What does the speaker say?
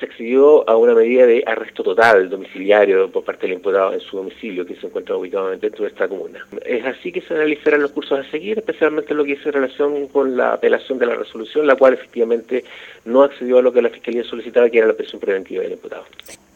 se accedió a una medida de arresto total domiciliario por parte del imputado en su domicilio, que se encuentra ubicado dentro de esta comuna. Es así que se analizarán los cursos a seguir, especialmente lo que hizo en relación con la apelación de la resolución, la cual efectivamente no accedió a lo que la Fiscalía solicitaba, que era la presión preventiva del imputado.